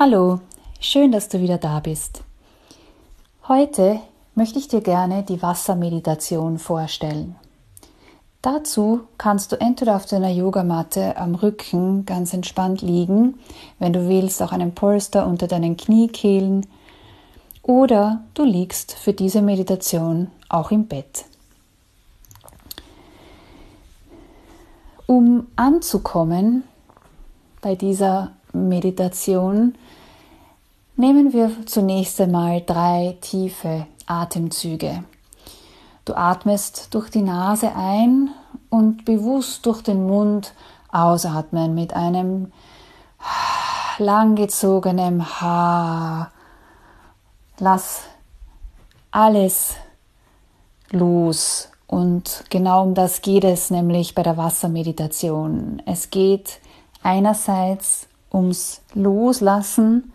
Hallo, schön, dass du wieder da bist. Heute möchte ich dir gerne die Wassermeditation vorstellen. Dazu kannst du entweder auf deiner Yogamatte am Rücken ganz entspannt liegen, wenn du willst auch einen Polster unter deinen Kniekehlen oder du liegst für diese Meditation auch im Bett. Um anzukommen bei dieser Meditation nehmen wir zunächst einmal drei tiefe Atemzüge. Du atmest durch die Nase ein und bewusst durch den Mund ausatmen mit einem langgezogenen Ha. Lass alles los. Und genau um das geht es nämlich bei der Wassermeditation. Es geht einerseits ums Loslassen,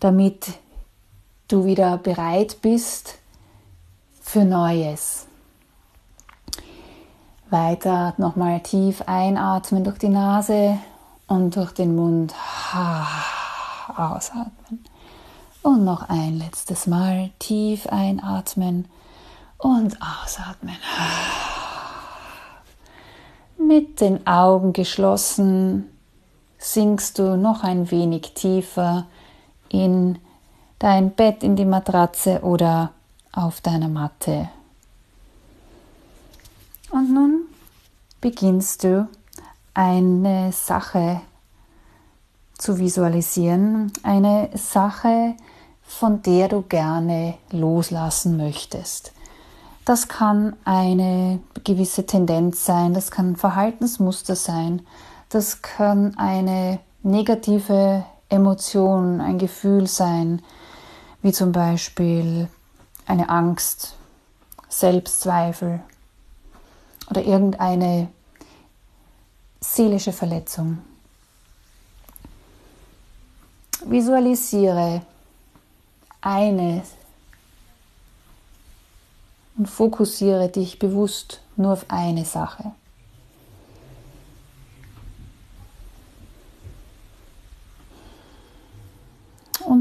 damit du wieder bereit bist für Neues. Weiter nochmal tief einatmen durch die Nase und durch den Mund ausatmen. Und noch ein letztes Mal tief einatmen und ausatmen. Mit den Augen geschlossen sinkst du noch ein wenig tiefer in dein Bett, in die Matratze oder auf deiner Matte. Und nun beginnst du eine Sache zu visualisieren, eine Sache, von der du gerne loslassen möchtest. Das kann eine gewisse Tendenz sein, das kann ein Verhaltensmuster sein, das kann eine negative Emotion, ein Gefühl sein, wie zum Beispiel eine Angst, Selbstzweifel oder irgendeine seelische Verletzung. Visualisiere eine und fokussiere dich bewusst nur auf eine Sache.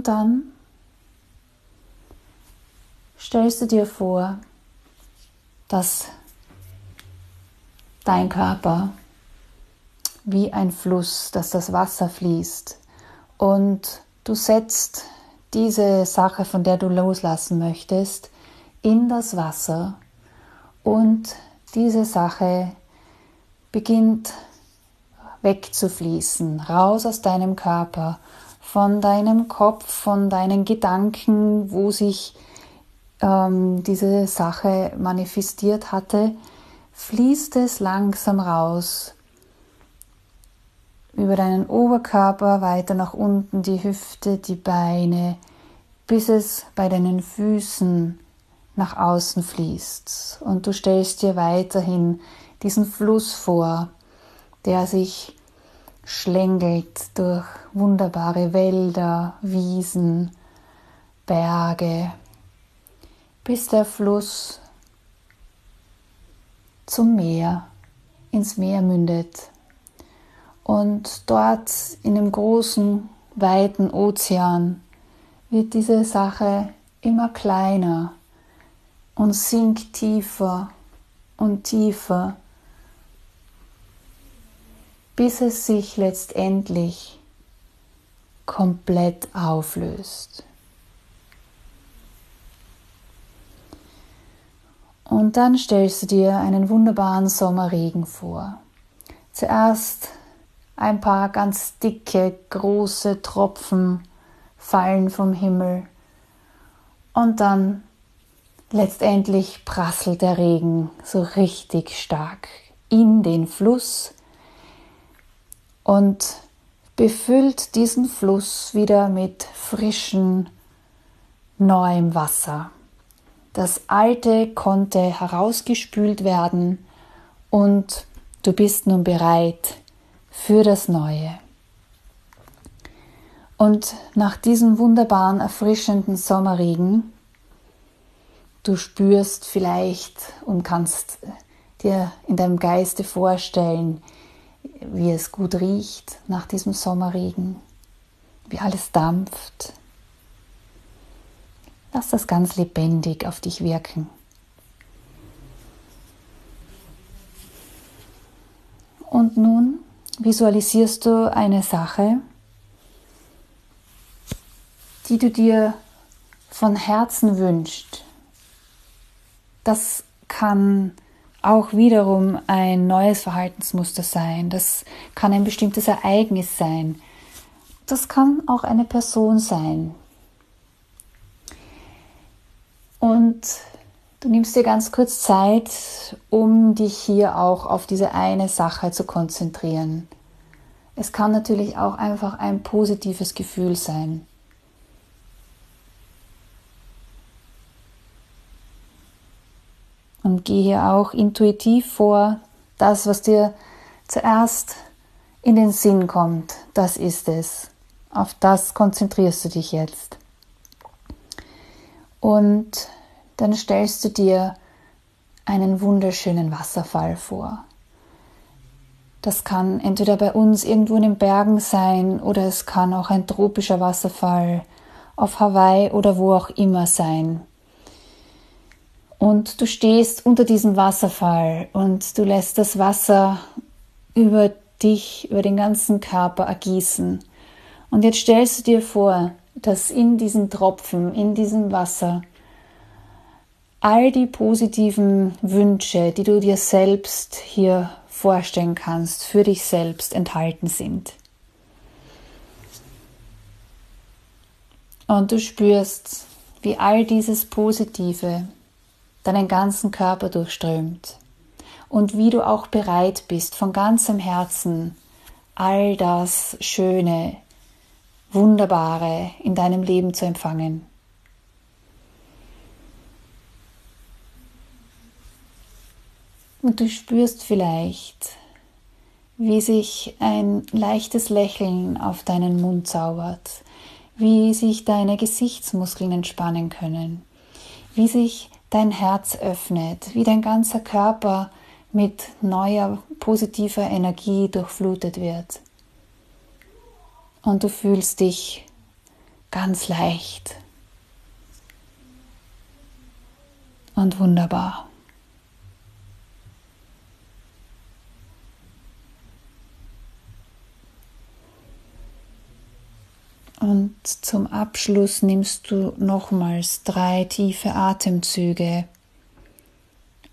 Und dann stellst du dir vor, dass dein Körper wie ein Fluss, dass das Wasser fließt. Und du setzt diese Sache, von der du loslassen möchtest, in das Wasser. Und diese Sache beginnt wegzufließen, raus aus deinem Körper von deinem Kopf, von deinen Gedanken, wo sich ähm, diese Sache manifestiert hatte, fließt es langsam raus über deinen Oberkörper, weiter nach unten, die Hüfte, die Beine, bis es bei deinen Füßen nach außen fließt. Und du stellst dir weiterhin diesen Fluss vor, der sich schlängelt durch wunderbare Wälder, Wiesen, Berge, bis der Fluss zum Meer, ins Meer mündet. Und dort in dem großen, weiten Ozean wird diese Sache immer kleiner und sinkt tiefer und tiefer bis es sich letztendlich komplett auflöst. Und dann stellst du dir einen wunderbaren Sommerregen vor. Zuerst ein paar ganz dicke, große Tropfen fallen vom Himmel und dann letztendlich prasselt der Regen so richtig stark in den Fluss und befüllt diesen Fluss wieder mit frischem, neuem Wasser. Das Alte konnte herausgespült werden und du bist nun bereit für das Neue. Und nach diesem wunderbaren, erfrischenden Sommerregen, du spürst vielleicht und kannst dir in deinem Geiste vorstellen, wie es gut riecht nach diesem Sommerregen, wie alles dampft. Lass das ganz lebendig auf dich wirken. Und nun visualisierst du eine Sache, die du dir von Herzen wünscht. Das kann auch wiederum ein neues Verhaltensmuster sein. Das kann ein bestimmtes Ereignis sein. Das kann auch eine Person sein. Und Du nimmst dir ganz kurz Zeit, um dich hier auch auf diese eine Sache zu konzentrieren. Es kann natürlich auch einfach ein positives Gefühl sein. Gehe hier auch intuitiv vor, das, was dir zuerst in den Sinn kommt, das ist es. Auf das konzentrierst du dich jetzt. Und dann stellst du dir einen wunderschönen Wasserfall vor. Das kann entweder bei uns irgendwo in den Bergen sein oder es kann auch ein tropischer Wasserfall auf Hawaii oder wo auch immer sein. Und du stehst unter diesem Wasserfall und du lässt das Wasser über dich, über den ganzen Körper ergießen. Und jetzt stellst du dir vor, dass in diesen Tropfen, in diesem Wasser, all die positiven Wünsche, die du dir selbst hier vorstellen kannst, für dich selbst enthalten sind. Und du spürst, wie all dieses Positive deinen ganzen Körper durchströmt und wie du auch bereit bist, von ganzem Herzen all das Schöne, Wunderbare in deinem Leben zu empfangen. Und du spürst vielleicht, wie sich ein leichtes Lächeln auf deinen Mund zaubert, wie sich deine Gesichtsmuskeln entspannen können, wie sich dein Herz öffnet, wie dein ganzer Körper mit neuer positiver Energie durchflutet wird. Und du fühlst dich ganz leicht und wunderbar. Und zum Abschluss nimmst du nochmals drei tiefe Atemzüge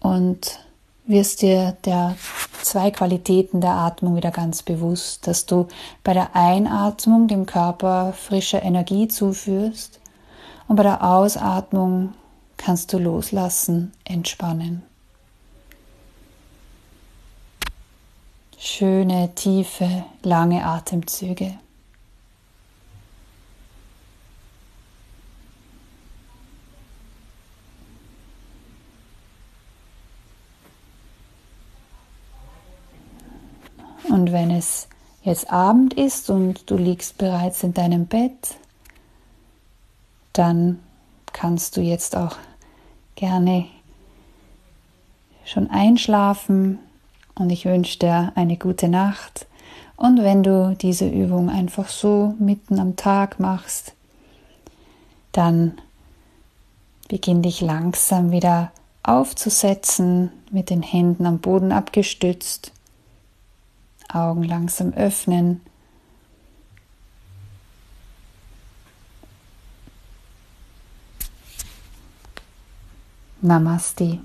und wirst dir der zwei Qualitäten der Atmung wieder ganz bewusst, dass du bei der Einatmung dem Körper frische Energie zuführst und bei der Ausatmung kannst du loslassen, entspannen. Schöne, tiefe, lange Atemzüge. Und wenn es jetzt Abend ist und du liegst bereits in deinem Bett, dann kannst du jetzt auch gerne schon einschlafen und ich wünsche dir eine gute Nacht. Und wenn du diese Übung einfach so mitten am Tag machst, dann beginn dich langsam wieder aufzusetzen, mit den Händen am Boden abgestützt Augen langsam öffnen. Namaste.